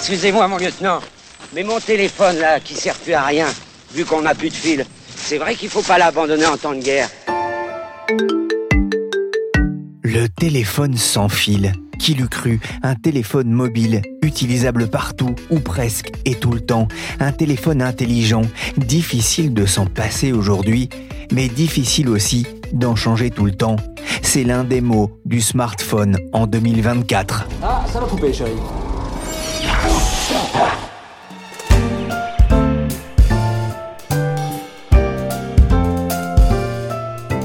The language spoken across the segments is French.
Excusez-moi, mon lieutenant, mais mon téléphone, là, qui sert plus à rien, vu qu'on n'a plus de fil, c'est vrai qu'il faut pas l'abandonner en temps de guerre. Le téléphone sans fil. Qui l'eût cru? Un téléphone mobile, utilisable partout, ou presque, et tout le temps. Un téléphone intelligent, difficile de s'en passer aujourd'hui, mais difficile aussi d'en changer tout le temps. C'est l'un des mots du smartphone en 2024. Ah, ça va couper, chérie.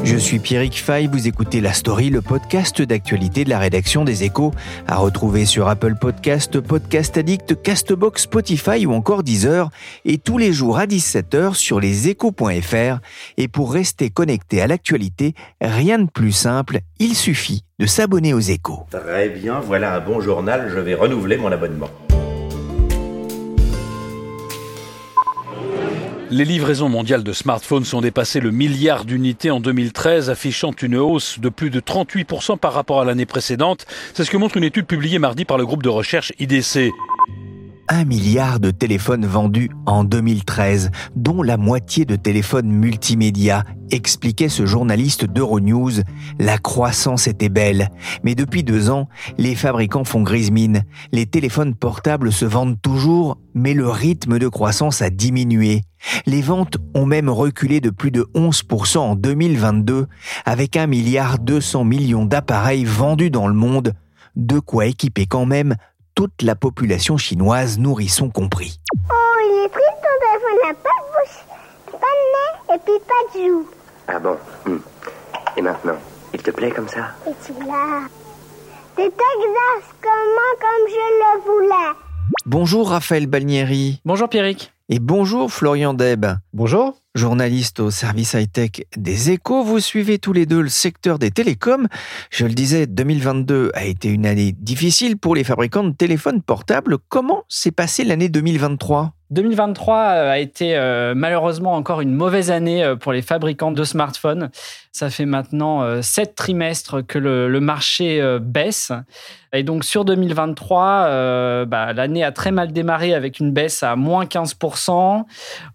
Je suis Pierrick Fay, vous écoutez La Story, le podcast d'actualité de la rédaction des Échos, à retrouver sur Apple Podcast, Podcast Addict, Castbox, Spotify ou encore Deezer, et tous les jours à 17h sur leséchos.fr. Et pour rester connecté à l'actualité, rien de plus simple, il suffit de s'abonner aux Échos. Très bien, voilà un bon journal, je vais renouveler mon abonnement. Les livraisons mondiales de smartphones sont dépassées le milliard d'unités en 2013, affichant une hausse de plus de 38% par rapport à l'année précédente. C'est ce que montre une étude publiée mardi par le groupe de recherche IDC. Un milliard de téléphones vendus en 2013, dont la moitié de téléphones multimédia, expliquait ce journaliste d'Euronews. La croissance était belle, mais depuis deux ans, les fabricants font grise mine. Les téléphones portables se vendent toujours, mais le rythme de croissance a diminué. Les ventes ont même reculé de plus de 11% en 2022, avec un milliard 200 millions d'appareils vendus dans le monde, de quoi équiper quand même toute la population chinoise, nourrisson compris. Oh, il est triste, ton téléphone n'a pas de bouche, pas de nez et puis pas de joues. Ah bon Hmm. Et maintenant, il te plaît comme ça? Et tu l'as. C'est exactement comme je le voulais. Bonjour Raphaël Balnieri. Bonjour Pierrick. Et bonjour Florian Deb. Bonjour. Journaliste au service high-tech des échos, vous suivez tous les deux le secteur des télécoms. Je le disais, 2022 a été une année difficile pour les fabricants de téléphones portables. Comment s'est passée l'année 2023 2023 a été euh, malheureusement encore une mauvaise année euh, pour les fabricants de smartphones. Ça fait maintenant euh, sept trimestres que le, marché euh, baisse. Et donc sur 2023, euh, bah, l'année a très mal démarré avec une baisse à moins 15%,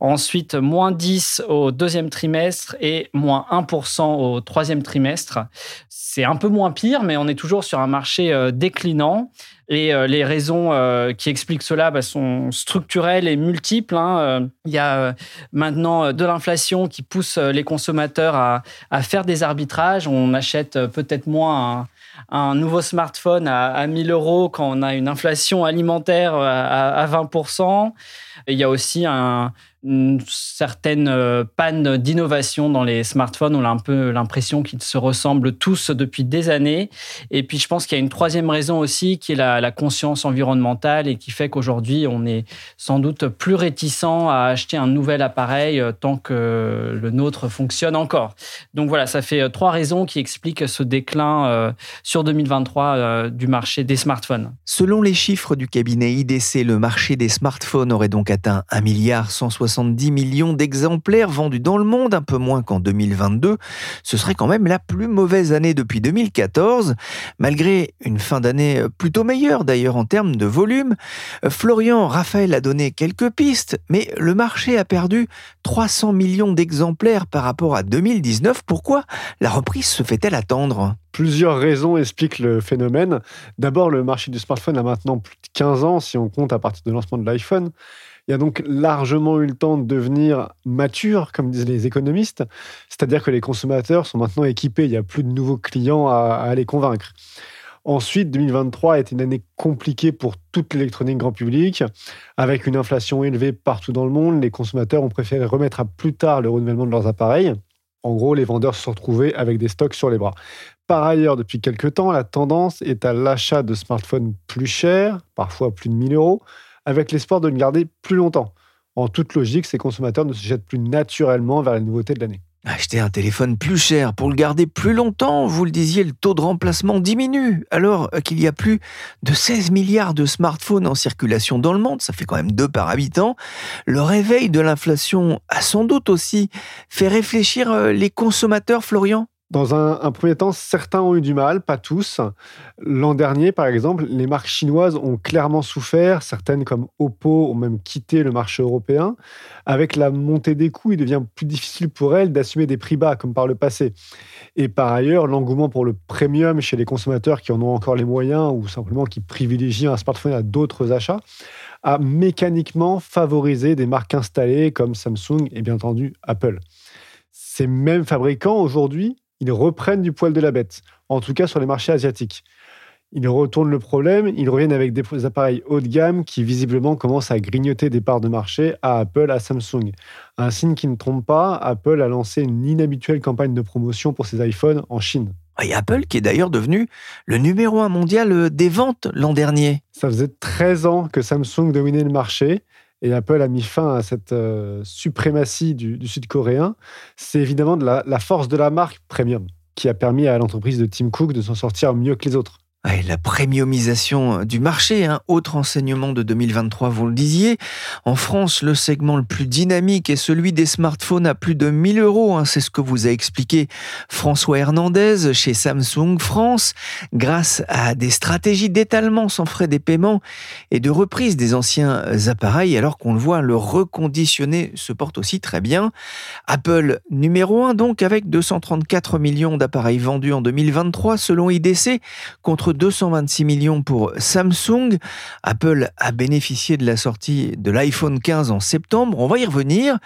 ensuite moins 10 au deuxième trimestre et moins 1% au troisième trimestre. C'est un peu moins pire, mais on est toujours sur un marché euh, déclinant. Et euh, les raisons qui expliquent cela bah, sont structurelles et multiples. hein. Il y a maintenant de l'inflation qui pousse les consommateurs à, faire des arbitrages. On achète peut-être moins un nouveau smartphone à, à 1000 euros quand on a une inflation alimentaire à, à 20%. Et il y a aussi un, une certaine euh, panne d'innovation dans les smartphones. On a un peu l'impression qu'ils se ressemblent tous depuis des années. Et puis, je pense qu'il y a une troisième raison aussi qui est la, conscience environnementale et qui fait qu'aujourd'hui, on est sans doute plus réticent à acheter un nouvel appareil euh, tant que le nôtre fonctionne encore. Donc voilà, ça fait euh, trois raisons qui expliquent ce déclin sur 2023 euh, du marché des smartphones. Selon les chiffres du cabinet IDC, le marché des smartphones aurait donc atteint 1 milliard 160 370 millions d'exemplaires vendus dans le monde, un peu moins qu'en 2022. Ce serait quand même la plus mauvaise année depuis 2014, malgré une fin d'année plutôt meilleure d'ailleurs en termes de volume. Florian Raphaël a donné quelques pistes, mais le marché a perdu 300 millions d'exemplaires par rapport à 2019. Pourquoi la reprise se fait-elle attendre? Plusieurs raisons expliquent le phénomène. D'abord, le marché du smartphone a maintenant plus de 15 ans, si on compte à partir du lancement de l'iPhone. Il y a donc largement eu le temps de devenir mature, comme disent les économistes, c'est-à-dire que les consommateurs sont maintenant équipés, il n'y a plus de nouveaux clients à, à les convaincre. Ensuite, 2023 a été une année compliquée pour toute l'électronique grand public. Avec une inflation élevée partout dans le monde, les consommateurs ont préféré remettre à plus tard le renouvellement de leurs appareils. En gros, les vendeurs se sont retrouvés avec des stocks sur les bras. Par ailleurs, depuis quelques temps, la tendance est à l'achat de smartphones plus chers, parfois plus de 1000 euros, avec l'espoir de le garder plus longtemps. En toute logique, ces consommateurs ne se jettent plus naturellement vers les nouveautés de l'année. Acheter un téléphone plus cher pour le garder plus longtemps, vous le disiez, le taux de remplacement diminue. Alors qu'il y a plus de 16 milliards de smartphones en circulation dans le monde, ça fait quand même deux par habitant, le réveil de l'inflation a sans doute aussi fait réfléchir euh, les consommateurs, Florian? Dans un, premier temps, certains ont eu du mal, pas tous. L'an dernier, par exemple, les marques chinoises ont clairement souffert. Certaines, comme Oppo, ont même quitté le marché européen. Avec la montée des coûts, il devient plus difficile pour elles d'assumer des prix bas, comme par le passé. Et par ailleurs, l'engouement pour le premium chez les consommateurs qui en ont encore les moyens ou simplement qui privilégient un smartphone à d'autres achats a mécaniquement favorisé des marques installées comme Samsung et bien entendu Apple. Ces mêmes fabricants aujourd'hui ils reprennent du poil de la bête, en tout cas sur les marchés asiatiques. Ils retournent le problème, ils reviennent avec des appareils haut de gamme qui visiblement commencent à grignoter des parts de marché à Apple, à Samsung. Un signe qui ne trompe pas, Apple a lancé une inhabituelle campagne de promotion pour ses iPhones en Chine. Et Apple qui est d'ailleurs devenu le numéro un mondial euh, des ventes l'an dernier. Ça faisait 13 ans que Samsung dominait le marché et Apple a mis fin à cette euh, suprématie du, sud-coréen, c'est évidemment de la, force de la marque premium qui a permis à l'entreprise de Tim Cook de s'en sortir mieux que les autres la premiumisation du marché, hein. autre enseignement de 2023, vous le disiez. En France, le segment le plus dynamique est celui des smartphones à plus de 1000 euros. Hein. C'est ce que vous a expliqué François Hernandez chez Samsung France. Grâce à des stratégies d'étalement sans frais des paiements et de reprise des anciens appareils, alors qu'on le voit, le reconditionné se porte aussi très bien. Apple numéro 1 donc avec 234 millions d'appareils vendus en 2023 selon IDC contre 226 millions pour Samsung. Apple a bénéficié de la sortie de l'iPhone 15 en septembre. On va y revenir.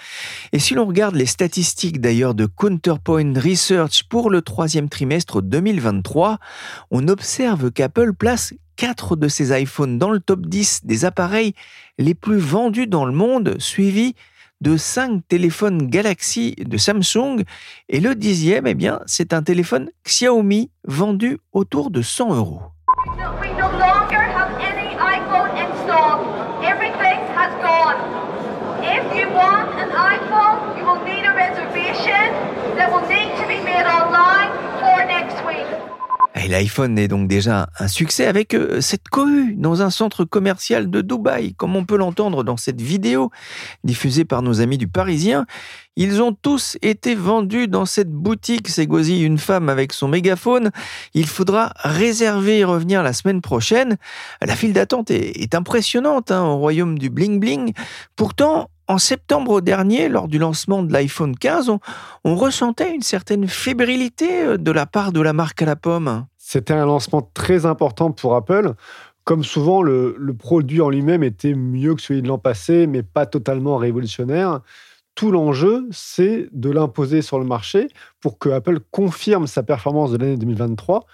Et si l'on regarde les statistiques d'ailleurs de Counterpoint Research pour le troisième trimestre 2023, on observe qu'Apple place 4 de ses iPhones dans le top 10 des appareils les plus vendus dans le monde, suivi de 5 téléphones Galaxy de Samsung. Et le dixième, eh bien, c'est un téléphone Xiaomi vendu autour de 100 euros. Et l'iPhone est donc déjà un succès avec euh, cette cohue dans un centre commercial de Dubaï, comme on peut l'entendre dans cette vidéo diffusée par nos amis du Parisien. Ils ont tous été vendus dans cette boutique, s'égosie une femme avec son mégaphone. Il faudra réserver et revenir la semaine prochaine. La file d'attente est, impressionnante hein, au royaume du bling bling. Pourtant, en septembre dernier, lors du lancement de l'iPhone 15, on, ressentait une certaine fébrilité euh, de la part de la marque à la pomme. C'était un lancement très important pour Apple. Comme souvent, le, produit en lui-même était mieux que celui de l'an passé, mais pas totalement révolutionnaire. Tout l'enjeu, c'est de l'imposer sur le marché pour que Apple confirme sa performance de l'année 2023,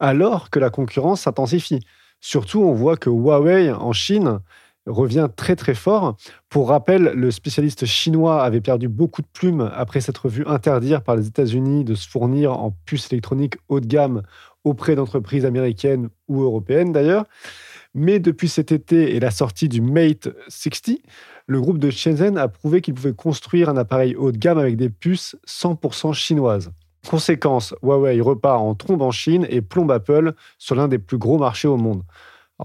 alors que la concurrence s'intensifie. Surtout, on voit que Huawei en Chine revient très très fort. Pour rappel, le spécialiste chinois avait perdu beaucoup de plumes après s'être vu interdire par les États-Unis de se fournir en puces électroniques haut de gamme auprès d'entreprises américaines ou européennes d'ailleurs. Mais depuis cet été et la sortie du Mate 60, le groupe de Shenzhen a prouvé qu'il pouvait construire un appareil haut de gamme avec des puces 100% chinoises. Conséquence, Huawei repart en trombe en Chine et plombe Apple sur l'un des plus gros marchés au monde.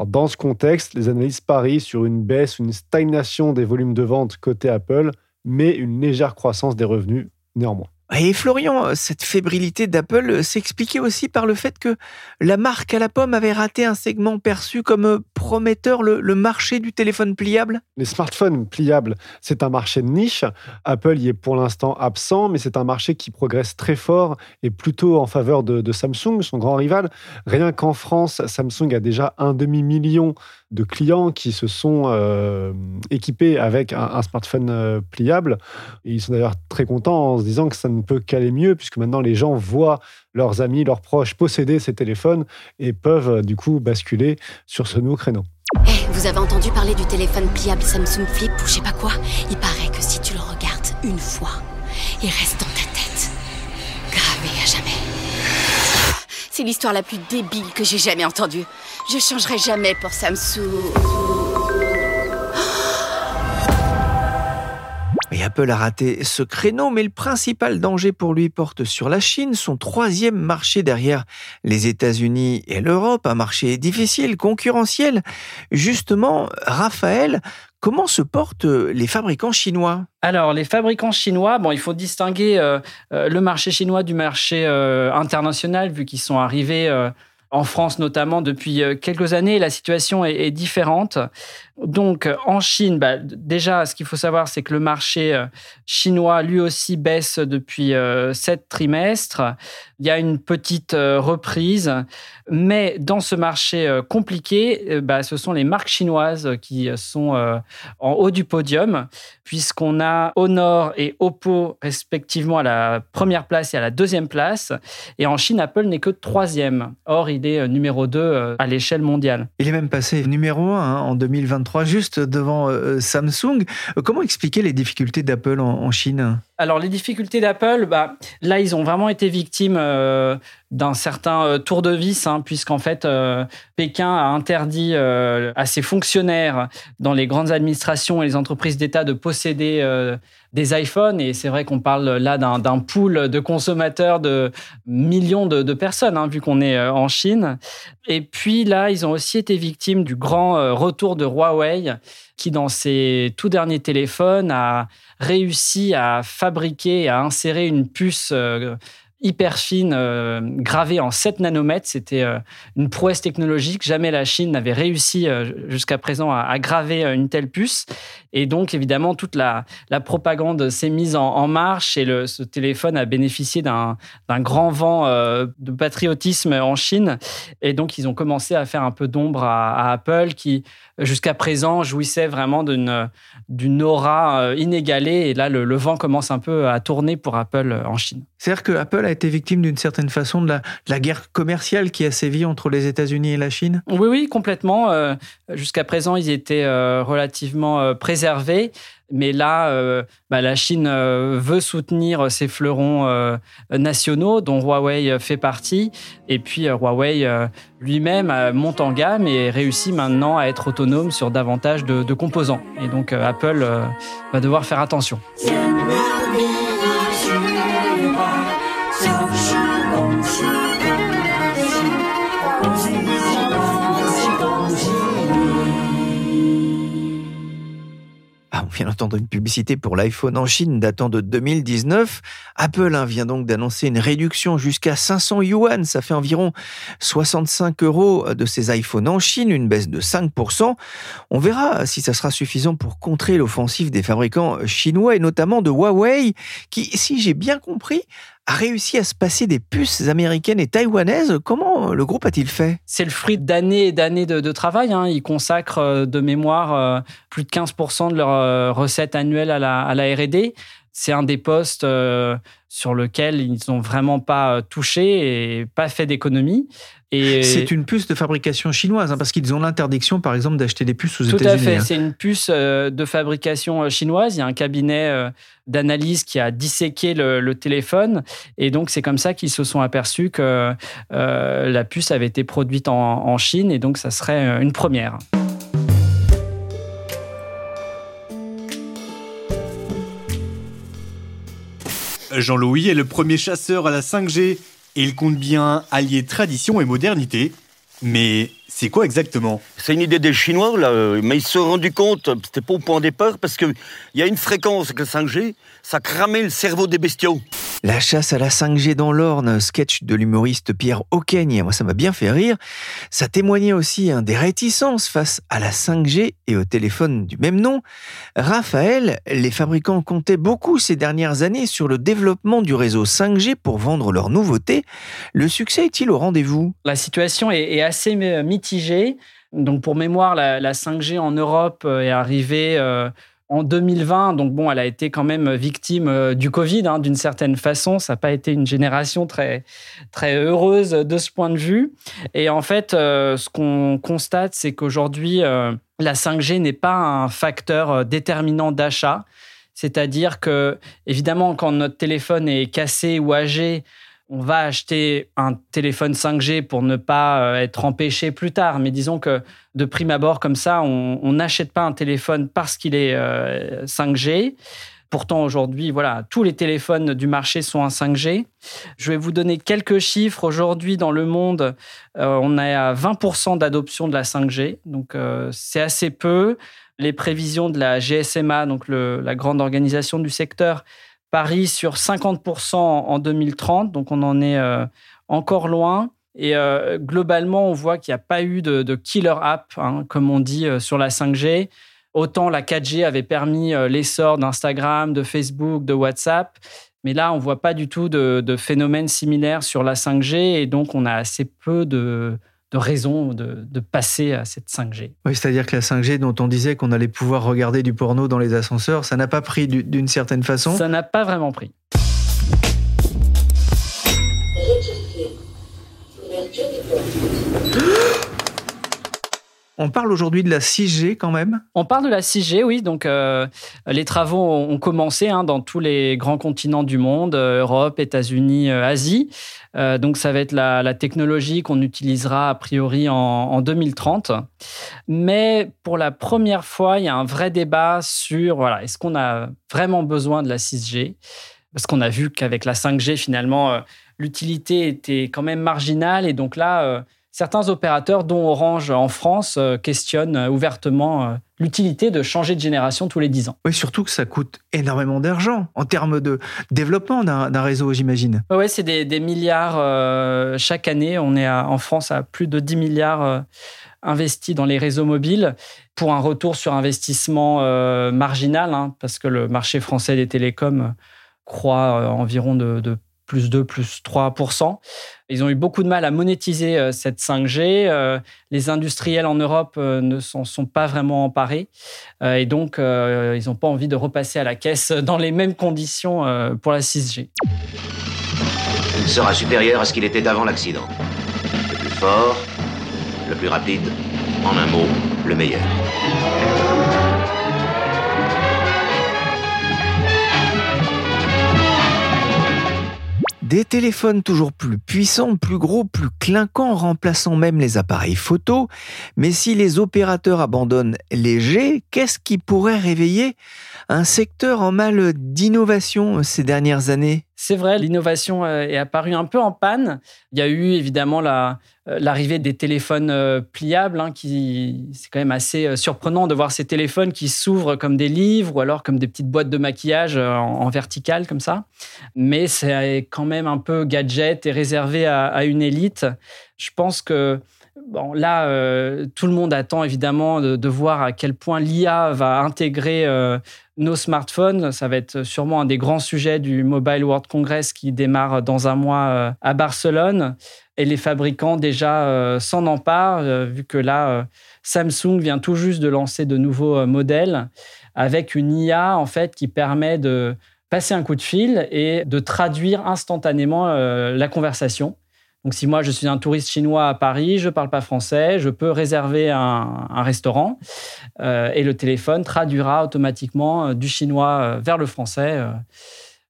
Dans ce contexte, les analystes parient sur une baisse, une stagnation des volumes de vente côté Apple, mais une légère croissance des revenus néanmoins. Et Florian, cette fébrilité d'Apple s'expliquait aussi par le fait que la marque à la pomme avait raté un segment perçu comme prometteur, le, marché du téléphone pliable Les smartphones pliables, c'est un marché de niche. Apple y est pour l'instant absent, mais c'est un marché qui progresse très fort et plutôt en faveur de, Samsung, son grand rival. Rien qu'en France, Samsung a déjà un demi-million de clients qui se sont euh, équipés avec un, smartphone euh, pliable. Et ils sont d'ailleurs très contents en se disant que ça ne peut qu'aller mieux, puisque maintenant les gens voient leurs amis, leurs proches posséder ces téléphones et peuvent euh, du coup basculer sur ce nouveau créneau. Eh, vous avez entendu parler du téléphone pliable Samsung Flip ou je sais pas quoi? Il paraît que si tu le regardes une fois, il reste C'est l'histoire la plus débile que j'ai jamais entendue. Je changerai jamais pour Samsung. Et Apple a raté ce créneau, mais le principal danger pour lui porte sur la Chine, son troisième marché derrière les États-Unis et l'Europe, un marché difficile, concurrentiel. Justement, Raphaël, Comment se portent les fabricants chinois Alors, les fabricants chinois, bon, il faut distinguer euh, euh, le marché chinois du marché euh, international, vu qu'ils sont arrivés en France notamment depuis quelques années. La situation est différente. Donc, en Chine, bah, déjà, ce qu'il faut savoir, c'est que le marché euh, chinois, lui aussi, baisse depuis euh, sept trimestres. Il y a une petite euh, reprise, mais dans ce marché compliqué, bah, ce sont les marques chinoises qui sont en haut du podium, puisqu'on a Honor et Oppo respectivement à la première place et à la deuxième place. Et en Chine, Apple n'est que troisième. Or, il est numéro 2 à l'échelle mondiale. Il est même passé numéro 1 hein, en 2023 juste devant euh, Samsung. Comment expliquer les difficultés d'Apple en, Chine? Alors les difficultés d'Apple, bah, là ils ont vraiment été victimes euh, d'un certain euh, tour de vis, hein, puisqu'en fait Pékin a interdit à ses fonctionnaires dans les grandes administrations et les entreprises d'État de posséder des iPhones. Et c'est vrai qu'on parle là d'un pool de consommateurs de millions de, personnes, hein, vu qu'on est en Chine. Et puis là, ils ont aussi été victimes du grand retour de Huawei, qui dans ses tout derniers téléphones a réussi à fabriquer, à insérer une puce euh, hyper fine, euh, gravée en 7 nanomètres. C'était euh, une prouesse technologique. Jamais la Chine n'avait réussi jusqu'à présent à, graver une telle puce. Et donc, évidemment, toute la, propagande s'est mise en, marche et le, ce téléphone a bénéficié d'un grand vent de patriotisme en Chine. Et donc, ils ont commencé à faire un peu d'ombre à, Apple qui jusqu'à présent jouissait vraiment d'une aura euh, inégalée. Et là, le, vent commence un peu à tourner pour Apple euh, en Chine. C'est-à-dire que Apple a été victime d'une certaine façon de la, guerre commerciale qui a sévi entre les États-Unis et la Chine? Oui, oui, complètement. Euh, jusqu'à présent, ils étaient relativement préservés. Mais là, euh, bah, la Chine euh, veut soutenir ses fleurons euh, nationaux, dont Huawei fait partie. Et puis Huawei lui-même monte en gamme et réussit maintenant à être autonome sur davantage de, de composants. Et donc Apple va devoir faire attention. On vient d'entendre une publicité pour l'iPhone en Chine datant de 2019. Apple hein, vient donc d'annoncer une réduction jusqu'à 500 yuan, ça fait environ 65 euros de ces iPhones en Chine, une baisse de 5%. On verra si ça sera suffisant pour contrer l'offensive des fabricants chinois et notamment de Huawei, qui, si j'ai bien compris, a réussi à se passer des puces américaines et taïwanaises. Comment le groupe a-t-il fait? C'est le fruit d'années et d'années de, travail. Hein. Ils consacrent euh, de mémoire euh, plus de 15% de leurs euh, recettes annuelles à la, à la R&D. C'est un des postes sur lequel ils n'ont vraiment pas touché et pas fait d'économie. C'est une puce de fabrication chinoise, hein, parce qu'ils ont l'interdiction, par exemple, d'acheter des puces aux États-Unis. Tout à fait, hein. c'est une puce euh, de fabrication euh, chinoise. Il y a un cabinet euh, d'analyse qui a disséqué le, téléphone, et donc c'est comme ça qu'ils se sont aperçus que la puce avait été produite en, Chine, et donc ça serait une première. Jean-Louis est le premier chasseur à la 5G et il compte bien allier tradition et modernité. Mais c'est quoi exactement? C'est une idée des Chinois, là, mais ils se sont rendus compte, c'était pas au point de départ, parce qu'il y a une fréquence avec le 5G, ça cramait le cerveau des bestiaux. La chasse à la 5G dans l'Orne, sketch de l'humoriste Pierre Auqueigne, moi ça m'a bien fait rire. Ça témoignait aussi hein, des réticences face à la 5G et au téléphone du même nom. Raphaël, les fabricants comptaient beaucoup ces dernières années sur le développement du réseau 5G pour vendre leurs nouveautés. Le succès est-il au rendez-vous? La situation est, assez mitigée. Donc pour mémoire, la, 5G en Europe euh, est arrivée... En 2020. Donc bon, elle a été quand même victime euh, du Covid hein, d'une certaine façon. Ça n'a pas été une génération très, très heureuse de ce point de vue. Et en fait, euh, ce qu'on constate, c'est qu'aujourd'hui, euh, la 5G n'est pas un facteur déterminant d'achat. C'est-à-dire que, évidemment, quand notre téléphone est cassé ou âgé, on va acheter un téléphone 5G pour ne pas euh, être empêché plus tard. Mais disons que de prime abord, comme ça, on n'achète pas un téléphone parce qu'il est 5G. Euh, Pourtant, aujourd'hui, voilà, tous les téléphones du marché sont en 5G. Je vais vous donner quelques chiffres. Aujourd'hui, dans le monde, euh, on est à 20% d'adoption de la 5G. Donc, c'est assez peu. Les prévisions de la GSMA, donc la grande organisation du secteur, Paris sur 50% en 2030, donc on en est euh, encore loin. Et euh, globalement, on voit qu'il n'y a pas eu de, killer app, hein, comme on dit euh, sur la 5G. Autant la 4G avait permis l'essor d'Instagram, de Facebook, de WhatsApp. Mais là, on ne voit pas du tout de, de phénomène similaire sur la 5G. Et donc, on a assez peu de, de raison de, passer à cette 5G. Oui, c'est-à-dire que la 5G dont on disait qu'on allait pouvoir regarder du porno dans les ascenseurs, ça n'a pas pris d'une certaine façon Ça n'a pas vraiment pris. On parle aujourd'hui de la 6G quand même? On parle de la 6G, oui. Donc, euh, les travaux ont commencé hein, dans tous les grands continents du monde, euh, Europe, États-Unis, euh, Asie. donc, ça va être la, technologie qu'on utilisera a priori en, 2030. Mais pour la première fois, il y a un vrai débat sur voilà, est-ce qu'on a vraiment besoin de la 6G Parce qu'on a vu qu'avec la 5G, finalement, l'utilité était quand même marginale. Et donc là, certains opérateurs, dont Orange en France, euh, questionnent euh, ouvertement euh, l'utilité de changer de génération tous les 10 ans. Oui, surtout que ça coûte énormément d'argent en termes de développement d'un réseau, j'imagine. Oui, c'est des, milliards chaque année. On est en France à plus de 10 milliards investis dans les réseaux mobiles pour un retour sur investissement marginal, hein, parce que le marché français des télécoms croît environ de, de plus 2, plus 3% Ils ont eu beaucoup de mal à monétiser euh, cette 5G. Euh, les industriels en Europe euh, ne s'en sont pas vraiment emparés. Et donc, ils n'ont pas envie de repasser à la caisse dans les mêmes conditions pour la 6G. Il sera supérieur à ce qu'il était avant l'accident. Le plus fort, le plus rapide, en un mot, le meilleur. Des téléphones toujours plus puissants, plus gros, plus clinquants, remplaçant même les appareils photo. Mais si les opérateurs abandonnent les G, qu'est-ce qui pourrait réveiller un secteur en mal d'innovation ces dernières années? C'est vrai, l'innovation euh, est apparue un peu en panne. Il y a eu évidemment euh, l'arrivée des téléphones euh, pliables, hein, qui c'est quand même assez surprenant de voir ces téléphones qui s'ouvrent comme des livres ou alors comme des petites boîtes de maquillage en, vertical comme ça. Mais c'est quand même un peu gadget et réservé à, une élite. Je pense que Bon, là, tout le monde attend évidemment de, voir à quel point l'IA va intégrer nos smartphones. Ça va être sûrement un des grands sujets du Mobile World Congress qui démarre dans un mois euh, à Barcelone. Et les fabricants déjà euh, s'en emparent, euh, vu que là, Samsung vient tout juste de lancer de nouveaux modèles avec une IA en fait qui permet de passer un coup de fil et de traduire instantanément la conversation. Donc, si moi, je suis un touriste chinois à Paris, je ne parle pas français, je peux réserver un, restaurant euh, et le téléphone traduira automatiquement euh, du chinois euh, vers le français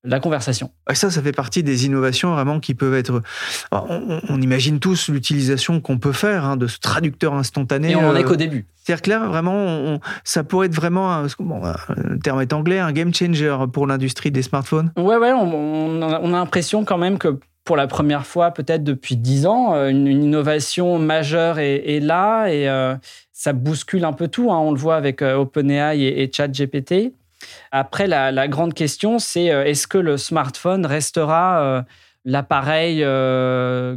la conversation. Ça, ça fait partie des innovations vraiment qui peuvent être. On, imagine tous l'utilisation qu'on peut faire hein, de ce traducteur instantané. Et on n'en est qu'au début. C'est-à-dire que là, vraiment, ça pourrait être vraiment, un, le terme est anglais, un game changer pour l'industrie des smartphones. Ouais, ouais, on a l'impression quand même que pour la première fois peut-être depuis dix ans, euh, une, innovation majeure est, là et euh, ça bouscule un peu tout. Hein. On le voit avec euh, OpenAI et, ChatGPT. Après, la, grande question, c'est est-ce que le smartphone restera l'appareil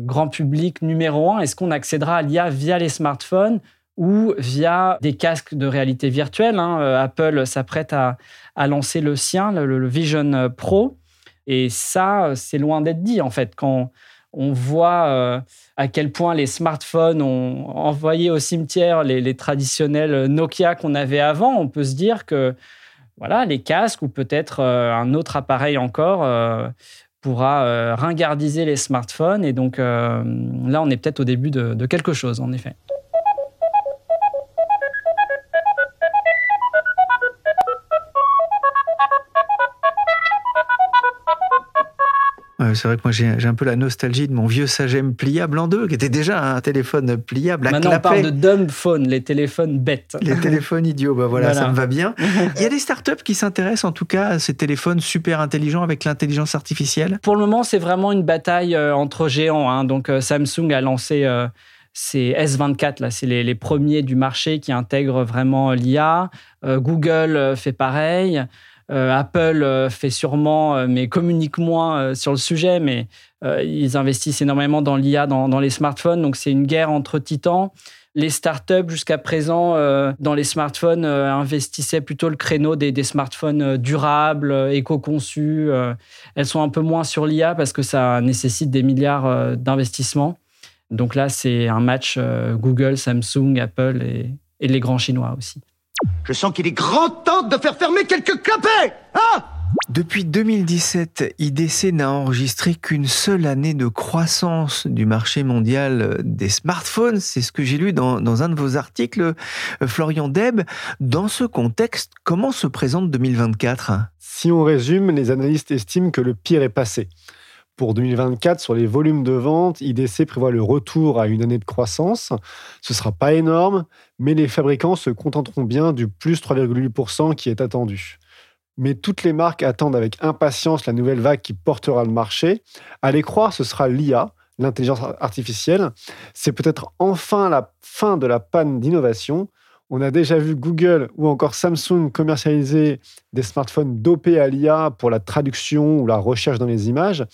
grand public numéro un? Est-ce qu'on accédera à l'IA via les smartphones ou via des casques de réalité virtuelle hein? Apple s'apprête à, lancer le sien, le Vision Pro. Et ça, c'est loin d'être dit, en fait. Quand on voit euh, à quel point les smartphones ont envoyé au cimetière les, traditionnels Nokia qu'on avait avant, on peut se dire que voilà, les casques ou peut-être euh, un autre appareil encore euh, pourra ringardiser les smartphones. Et donc là, on est peut-être au début de quelque chose, en effet. C'est vrai que moi j'ai un peu la nostalgie de mon vieux Sagem pliable en deux, qui était déjà un téléphone pliable à Maintenant on parle de dumb phone, les téléphones bêtes. Les téléphones idiots, bah voilà, ça me va bien. Il y a des startups qui s'intéressent en tout cas à ces téléphones super intelligents avec l'intelligence artificielle Pour le moment, c'est vraiment une bataille euh, entre géants. Hein. Donc euh, Samsung a lancé... Euh, ces S24, là, c'est les, premiers du marché qui intègrent vraiment l'IA. Google fait pareil. Euh, Apple euh, fait sûrement, euh, mais communique moins sur le sujet, mais ils investissent énormément dans l'IA, dans, les smartphones. Donc c'est une guerre entre titans. Les startups, jusqu'à présent, dans les smartphones, investissaient plutôt le créneau des, smartphones durables, éco-conçus. elles sont un peu moins sur l'IA parce que ça nécessite des milliards d'investissements. Donc là, c'est un match Google, Samsung, Apple et les grands Chinois aussi. Je sens qu'il est grand temps de faire fermer quelques clapets Hein depuis 2017, IDC n'a enregistré qu'une seule année de croissance du marché mondial des smartphones. C'est ce que j'ai lu dans, dans, un de vos articles, Florian Deb. Dans ce contexte, comment se présente 2024 Si on résume, les analystes estiment que le pire est passé. Pour 2024, sur les volumes de vente, IDC prévoit le retour à une année de croissance. Ce ne sera pas énorme, mais les fabricants se contenteront bien du plus 3,8% qui est attendu. Mais toutes les marques attendent avec impatience la nouvelle vague qui portera le marché. À les croire, ce sera l'IA, l'intelligence artificielle. C'est peut-être enfin la fin de la panne d'innovation. On a déjà vu Google ou encore Samsung commercialiser des smartphones dopés à l'IA pour la traduction ou la recherche dans les images.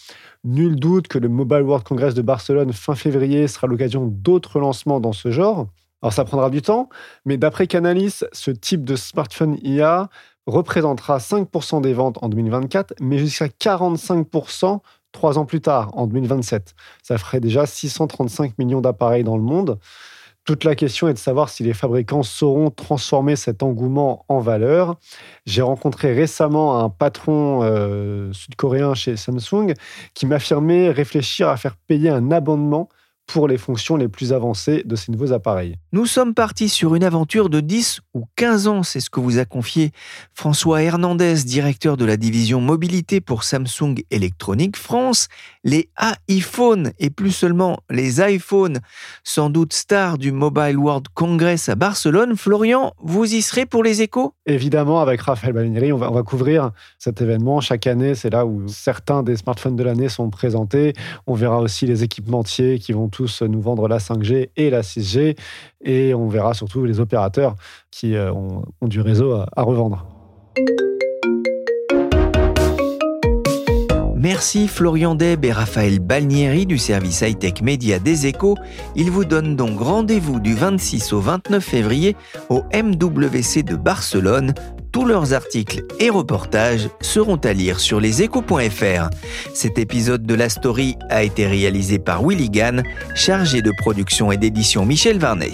Nul doute que le Mobile World Congress de Barcelone fin février sera l'occasion d'autres lancements dans ce genre. Alors ça prendra du temps, mais d'après Canalis, ce type de smartphone IA représentera 5% des ventes en 2024, mais jusqu'à 45% trois ans plus tard, en 2027. Ça ferait déjà 635 millions d'appareils dans le monde. Toute la question est de savoir si les fabricants sauront transformer cet engouement en valeur. J'ai rencontré récemment un patron euh, sud-coréen chez Samsung qui m'affirmait réfléchir à faire payer un abonnement pour les fonctions les plus avancées de ces nouveaux appareils. Nous sommes partis sur une aventure de 10 ou 15 ans, c'est ce que vous a confié François Hernandez, directeur de la division mobilité pour Samsung Electronics France. Les iPhones et plus seulement les iPhones, sans doute stars du Mobile World Congress à Barcelone. Florian, vous y serez pour les échos? Évidemment, avec Raphaël Balinieri, on va, on va couvrir cet événement. Chaque année, c'est là où certains des smartphones de l'année sont présentés. On verra aussi les équipementiers qui vont tous nous vendre la 5G et la 6G. Et on verra surtout les opérateurs qui euh, ont, du réseau à, revendre. Merci Florian Deb et Raphaël Balnieri du service high-tech média des échos. Ils vous donnent donc rendez-vous du 26 au 29 février au MWC de Barcelone tous leurs articles et reportages seront à lire sur leséchos.fr. Cet épisode de la story a été réalisé par Willy Gann, chargé de production et d'édition Michel Varnet.